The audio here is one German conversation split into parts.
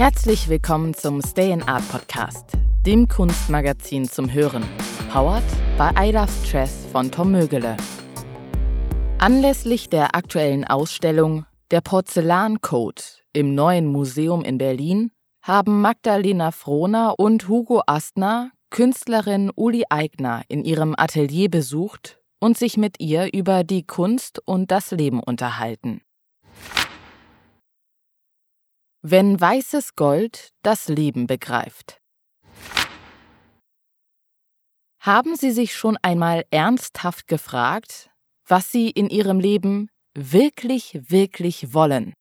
Herzlich willkommen zum Stay in Art Podcast, dem Kunstmagazin zum Hören, powered by I Love Stress von Tom Mögele. Anlässlich der aktuellen Ausstellung Der Porzellancode im neuen Museum in Berlin haben Magdalena Frohner und Hugo Astner Künstlerin Uli Eigner in ihrem Atelier besucht und sich mit ihr über die Kunst und das Leben unterhalten. Wenn weißes Gold das Leben begreift. Haben Sie sich schon einmal ernsthaft gefragt, was Sie in Ihrem Leben wirklich, wirklich wollen?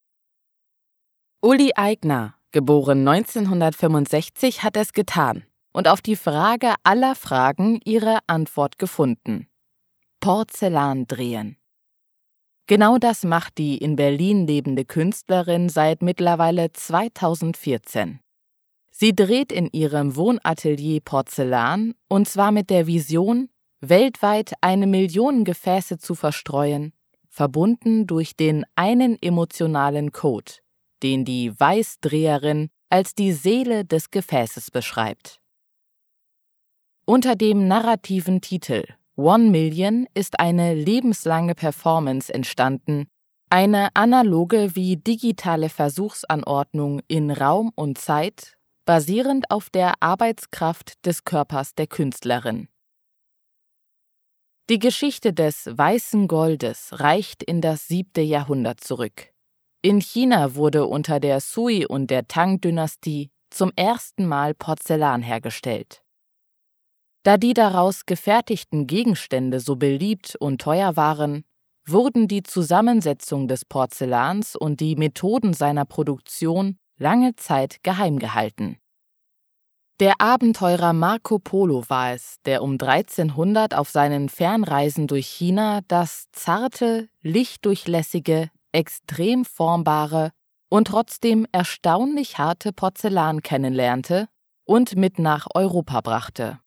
Uli Eigner, geboren 1965, hat es getan und auf die Frage aller Fragen ihre Antwort gefunden. Porzellan drehen. Genau das macht die in Berlin lebende Künstlerin seit mittlerweile 2014. Sie dreht in ihrem Wohnatelier Porzellan und zwar mit der Vision, weltweit eine Million Gefäße zu verstreuen, verbunden durch den einen emotionalen Code, den die Weißdreherin als die Seele des Gefäßes beschreibt. Unter dem narrativen Titel One Million ist eine lebenslange Performance entstanden, eine analoge wie digitale Versuchsanordnung in Raum und Zeit, basierend auf der Arbeitskraft des Körpers der Künstlerin. Die Geschichte des weißen Goldes reicht in das siebte Jahrhundert zurück. In China wurde unter der Sui- und der Tang-Dynastie zum ersten Mal Porzellan hergestellt. Da die daraus gefertigten Gegenstände so beliebt und teuer waren, wurden die Zusammensetzung des Porzellans und die Methoden seiner Produktion lange Zeit geheim gehalten. Der Abenteurer Marco Polo war es, der um 1300 auf seinen Fernreisen durch China das zarte, lichtdurchlässige, extrem formbare und trotzdem erstaunlich harte Porzellan kennenlernte und mit nach Europa brachte.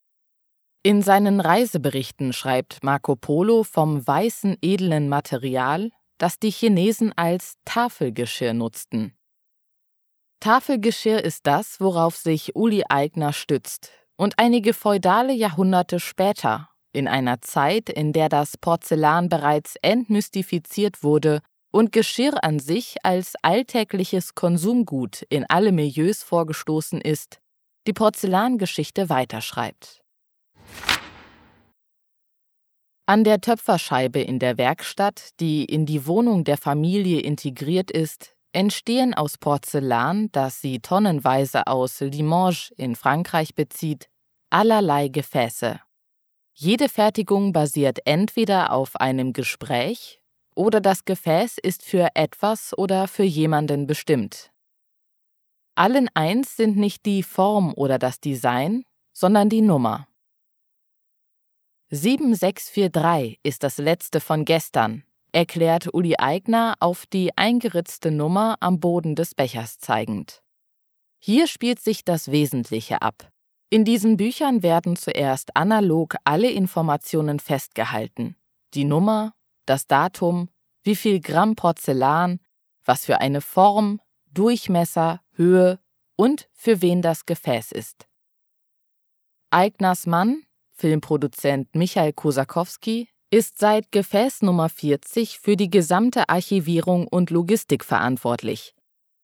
In seinen Reiseberichten schreibt Marco Polo vom weißen edlen Material, das die Chinesen als Tafelgeschirr nutzten. Tafelgeschirr ist das, worauf sich Uli Eigner stützt und einige feudale Jahrhunderte später, in einer Zeit, in der das Porzellan bereits entmystifiziert wurde und Geschirr an sich als alltägliches Konsumgut in alle Milieus vorgestoßen ist, die Porzellangeschichte weiterschreibt. An der Töpferscheibe in der Werkstatt, die in die Wohnung der Familie integriert ist, entstehen aus Porzellan, das sie tonnenweise aus Limoges in Frankreich bezieht, allerlei Gefäße. Jede Fertigung basiert entweder auf einem Gespräch oder das Gefäß ist für etwas oder für jemanden bestimmt. Allen eins sind nicht die Form oder das Design, sondern die Nummer. 7643 ist das letzte von gestern, erklärt Uli Eigner auf die eingeritzte Nummer am Boden des Bechers zeigend. Hier spielt sich das Wesentliche ab. In diesen Büchern werden zuerst analog alle Informationen festgehalten. Die Nummer, das Datum, wie viel Gramm Porzellan, was für eine Form, Durchmesser, Höhe und für wen das Gefäß ist. Eigners Mann, Filmproduzent Michael Kosakowski ist seit Gefäß Nummer 40 für die gesamte Archivierung und Logistik verantwortlich.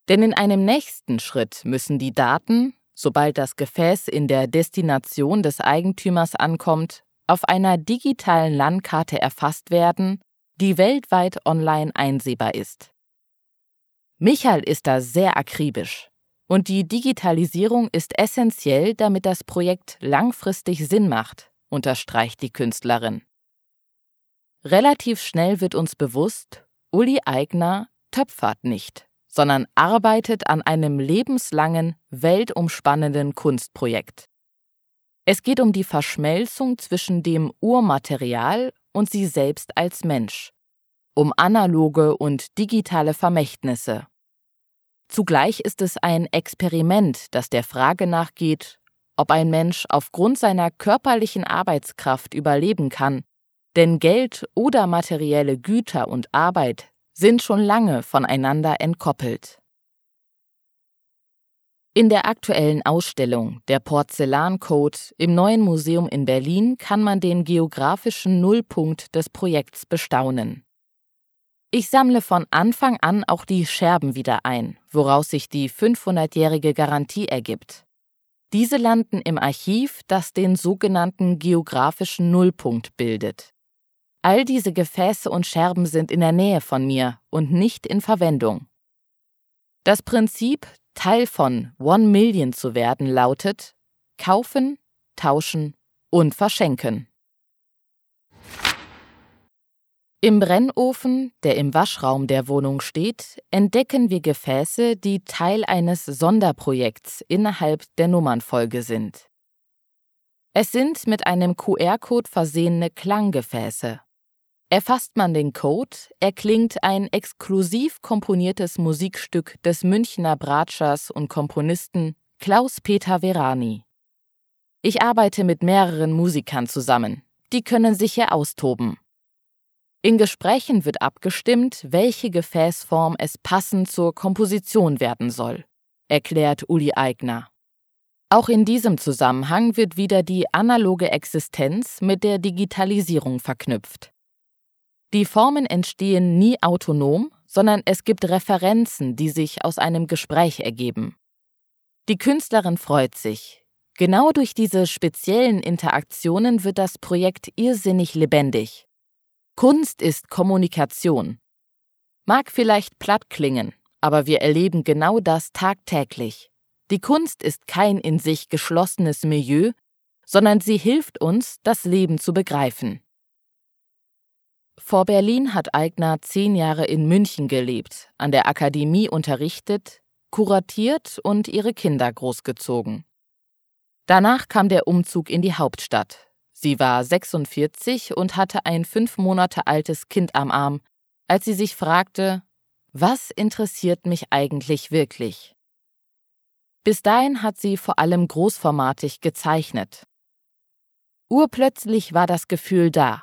Denn in einem nächsten Schritt müssen die Daten, sobald das Gefäß in der Destination des Eigentümers ankommt, auf einer digitalen Landkarte erfasst werden, die weltweit online einsehbar ist. Michael ist da sehr akribisch. Und die Digitalisierung ist essentiell, damit das Projekt langfristig Sinn macht, unterstreicht die Künstlerin. Relativ schnell wird uns bewusst, Uli Eigner töpfert nicht, sondern arbeitet an einem lebenslangen, weltumspannenden Kunstprojekt. Es geht um die Verschmelzung zwischen dem Urmaterial und sie selbst als Mensch, um analoge und digitale Vermächtnisse, Zugleich ist es ein Experiment, das der Frage nachgeht, ob ein Mensch aufgrund seiner körperlichen Arbeitskraft überleben kann, denn Geld oder materielle Güter und Arbeit sind schon lange voneinander entkoppelt. In der aktuellen Ausstellung Der Porzellancode im Neuen Museum in Berlin kann man den geografischen Nullpunkt des Projekts bestaunen. Ich sammle von Anfang an auch die Scherben wieder ein, woraus sich die 500-jährige Garantie ergibt. Diese landen im Archiv, das den sogenannten geografischen Nullpunkt bildet. All diese Gefäße und Scherben sind in der Nähe von mir und nicht in Verwendung. Das Prinzip, Teil von One Million zu werden, lautet kaufen, tauschen und verschenken. Im Brennofen, der im Waschraum der Wohnung steht, entdecken wir Gefäße, die Teil eines Sonderprojekts innerhalb der Nummernfolge sind. Es sind mit einem QR-Code versehene Klanggefäße. Erfasst man den Code, erklingt ein exklusiv komponiertes Musikstück des Münchner Bratschers und Komponisten Klaus-Peter Verani. Ich arbeite mit mehreren Musikern zusammen. Die können sich hier austoben. In Gesprächen wird abgestimmt, welche Gefäßform es passend zur Komposition werden soll, erklärt Uli Eigner. Auch in diesem Zusammenhang wird wieder die analoge Existenz mit der Digitalisierung verknüpft. Die Formen entstehen nie autonom, sondern es gibt Referenzen, die sich aus einem Gespräch ergeben. Die Künstlerin freut sich. Genau durch diese speziellen Interaktionen wird das Projekt irrsinnig lebendig. Kunst ist Kommunikation. Mag vielleicht platt klingen, aber wir erleben genau das tagtäglich. Die Kunst ist kein in sich geschlossenes Milieu, sondern sie hilft uns, das Leben zu begreifen. Vor Berlin hat Eigner zehn Jahre in München gelebt, an der Akademie unterrichtet, kuratiert und ihre Kinder großgezogen. Danach kam der Umzug in die Hauptstadt. Sie war 46 und hatte ein fünf Monate altes Kind am Arm, als sie sich fragte, was interessiert mich eigentlich wirklich? Bis dahin hat sie vor allem großformatig gezeichnet. Urplötzlich war das Gefühl da,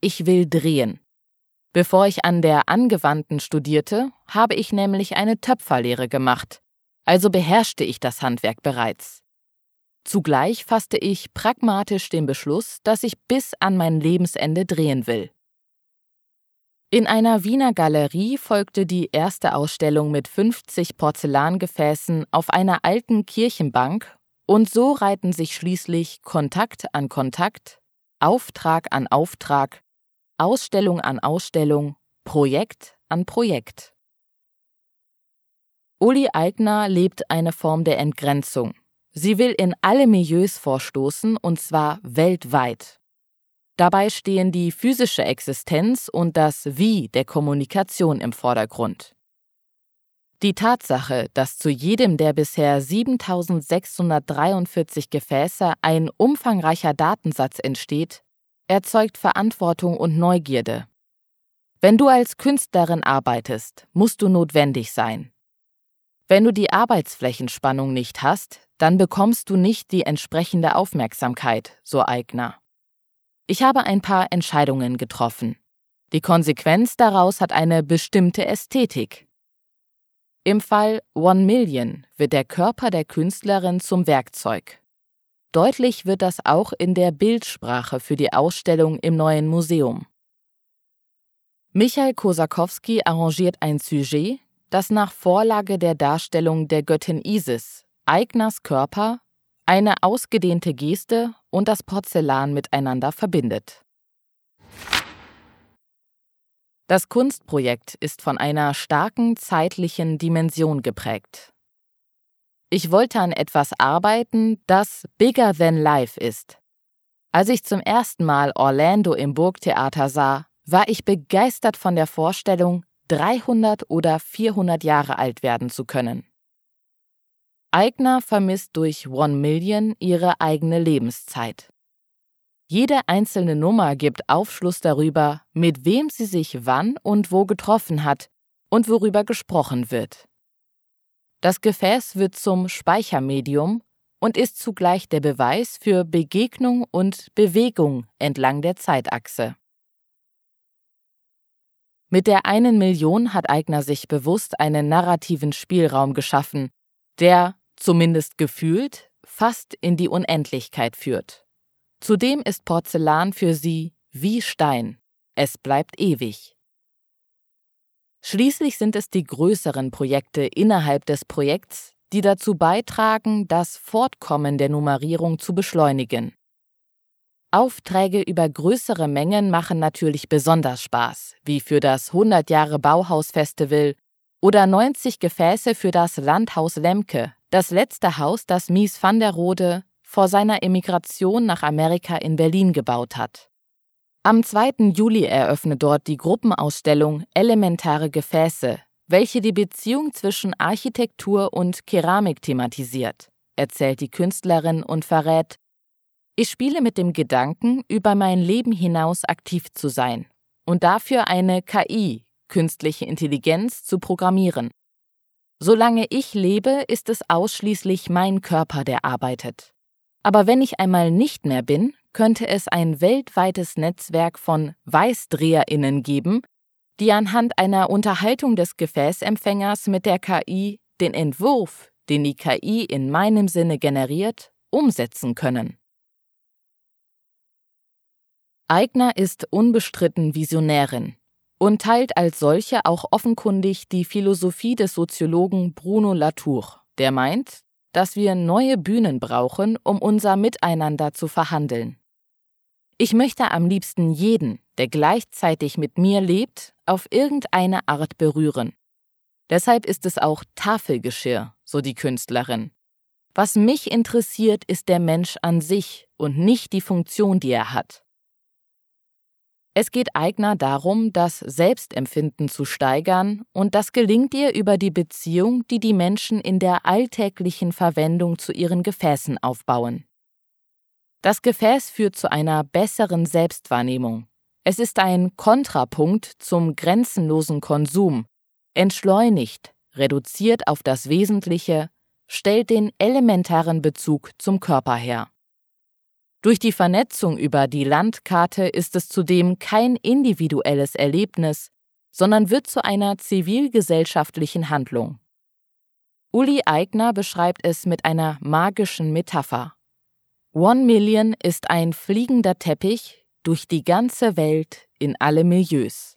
ich will drehen. Bevor ich an der Angewandten studierte, habe ich nämlich eine Töpferlehre gemacht, also beherrschte ich das Handwerk bereits. Zugleich fasste ich pragmatisch den Beschluss, dass ich bis an mein Lebensende drehen will. In einer Wiener Galerie folgte die erste Ausstellung mit 50 Porzellangefäßen auf einer alten Kirchenbank und so reihten sich schließlich Kontakt an Kontakt, Auftrag an Auftrag Ausstellung an Ausstellung, Projekt an Projekt. Uli Eigner lebt eine Form der Entgrenzung. Sie will in alle Milieus vorstoßen, und zwar weltweit. Dabei stehen die physische Existenz und das Wie der Kommunikation im Vordergrund. Die Tatsache, dass zu jedem der bisher 7643 Gefäße ein umfangreicher Datensatz entsteht, erzeugt Verantwortung und Neugierde. Wenn du als Künstlerin arbeitest, musst du notwendig sein. Wenn du die Arbeitsflächenspannung nicht hast, dann bekommst du nicht die entsprechende Aufmerksamkeit, so Eigner. Ich habe ein paar Entscheidungen getroffen. Die Konsequenz daraus hat eine bestimmte Ästhetik. Im Fall One Million wird der Körper der Künstlerin zum Werkzeug. Deutlich wird das auch in der Bildsprache für die Ausstellung im neuen Museum. Michael Kosakowski arrangiert ein Sujet, das nach Vorlage der Darstellung der Göttin Isis, Eigners Körper, eine ausgedehnte Geste und das Porzellan miteinander verbindet. Das Kunstprojekt ist von einer starken zeitlichen Dimension geprägt. Ich wollte an etwas arbeiten, das bigger than life ist. Als ich zum ersten Mal Orlando im Burgtheater sah, war ich begeistert von der Vorstellung, 300 oder 400 Jahre alt werden zu können. Eigner vermisst durch One Million ihre eigene Lebenszeit. Jede einzelne Nummer gibt Aufschluss darüber, mit wem sie sich wann und wo getroffen hat und worüber gesprochen wird. Das Gefäß wird zum Speichermedium und ist zugleich der Beweis für Begegnung und Bewegung entlang der Zeitachse. Mit der einen Million hat Eigner sich bewusst einen narrativen Spielraum geschaffen, der, zumindest gefühlt, fast in die Unendlichkeit führt. Zudem ist Porzellan für sie wie Stein. Es bleibt ewig. Schließlich sind es die größeren Projekte innerhalb des Projekts, die dazu beitragen, das Fortkommen der Nummerierung zu beschleunigen. Aufträge über größere Mengen machen natürlich besonders Spaß, wie für das 100 Jahre Bauhaus-Festival oder 90 Gefäße für das Landhaus Lemke, das letzte Haus, das Mies van der Rode vor seiner Emigration nach Amerika in Berlin gebaut hat. Am 2. Juli eröffnet dort die Gruppenausstellung Elementare Gefäße, welche die Beziehung zwischen Architektur und Keramik thematisiert, erzählt die Künstlerin und verrät, ich spiele mit dem Gedanken, über mein Leben hinaus aktiv zu sein und dafür eine KI, künstliche Intelligenz, zu programmieren. Solange ich lebe, ist es ausschließlich mein Körper, der arbeitet. Aber wenn ich einmal nicht mehr bin, könnte es ein weltweites Netzwerk von Weißdreherinnen geben, die anhand einer Unterhaltung des Gefäßempfängers mit der KI den Entwurf, den die KI in meinem Sinne generiert, umsetzen können. Eigner ist unbestritten Visionärin und teilt als solche auch offenkundig die Philosophie des Soziologen Bruno Latour, der meint, dass wir neue Bühnen brauchen, um unser Miteinander zu verhandeln. Ich möchte am liebsten jeden, der gleichzeitig mit mir lebt, auf irgendeine Art berühren. Deshalb ist es auch Tafelgeschirr, so die Künstlerin. Was mich interessiert, ist der Mensch an sich und nicht die Funktion, die er hat. Es geht Eigner darum, das Selbstempfinden zu steigern, und das gelingt ihr über die Beziehung, die die Menschen in der alltäglichen Verwendung zu ihren Gefäßen aufbauen. Das Gefäß führt zu einer besseren Selbstwahrnehmung. Es ist ein Kontrapunkt zum grenzenlosen Konsum, entschleunigt, reduziert auf das Wesentliche, stellt den elementaren Bezug zum Körper her. Durch die Vernetzung über die Landkarte ist es zudem kein individuelles Erlebnis, sondern wird zu einer zivilgesellschaftlichen Handlung. Uli Eigner beschreibt es mit einer magischen Metapher. One Million ist ein fliegender Teppich durch die ganze Welt in alle Milieus.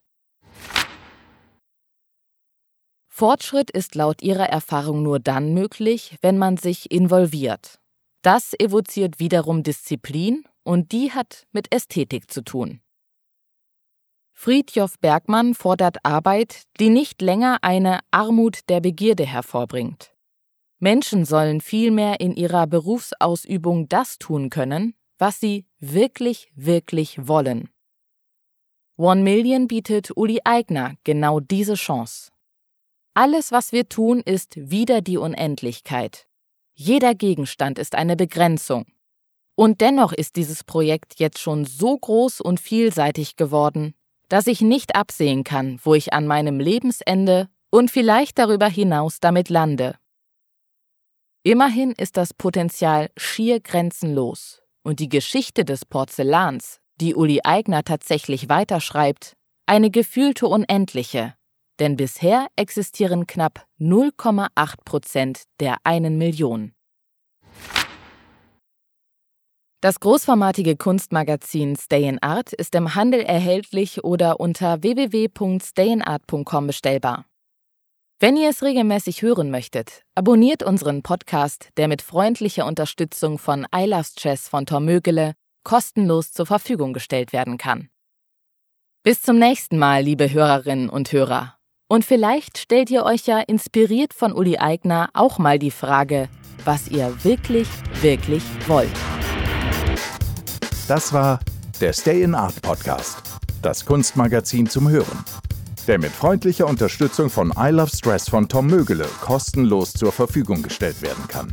Fortschritt ist laut ihrer Erfahrung nur dann möglich, wenn man sich involviert. Das evoziert wiederum Disziplin und die hat mit Ästhetik zu tun. Friedjof Bergmann fordert Arbeit, die nicht länger eine Armut der Begierde hervorbringt. Menschen sollen vielmehr in ihrer Berufsausübung das tun können, was sie wirklich, wirklich wollen. One Million bietet Uli Eigner genau diese Chance. Alles, was wir tun, ist wieder die Unendlichkeit. Jeder Gegenstand ist eine Begrenzung. Und dennoch ist dieses Projekt jetzt schon so groß und vielseitig geworden, dass ich nicht absehen kann, wo ich an meinem Lebensende und vielleicht darüber hinaus damit lande. Immerhin ist das Potenzial schier grenzenlos und die Geschichte des Porzellans, die Uli Eigner tatsächlich weiterschreibt, eine gefühlte unendliche, denn bisher existieren knapp 0,8 Prozent der einen Million. Das großformatige Kunstmagazin Stay in Art ist im Handel erhältlich oder unter www.stayinart.com bestellbar. Wenn ihr es regelmäßig hören möchtet, abonniert unseren Podcast, der mit freundlicher Unterstützung von I Love Stress von Tom Mögele kostenlos zur Verfügung gestellt werden kann. Bis zum nächsten Mal, liebe Hörerinnen und Hörer. Und vielleicht stellt ihr euch ja inspiriert von Uli Eigner auch mal die Frage, was ihr wirklich, wirklich wollt. Das war der Stay in Art Podcast, das Kunstmagazin zum Hören, der mit freundlicher Unterstützung von I Love Stress von Tom Mögele kostenlos zur Verfügung gestellt werden kann.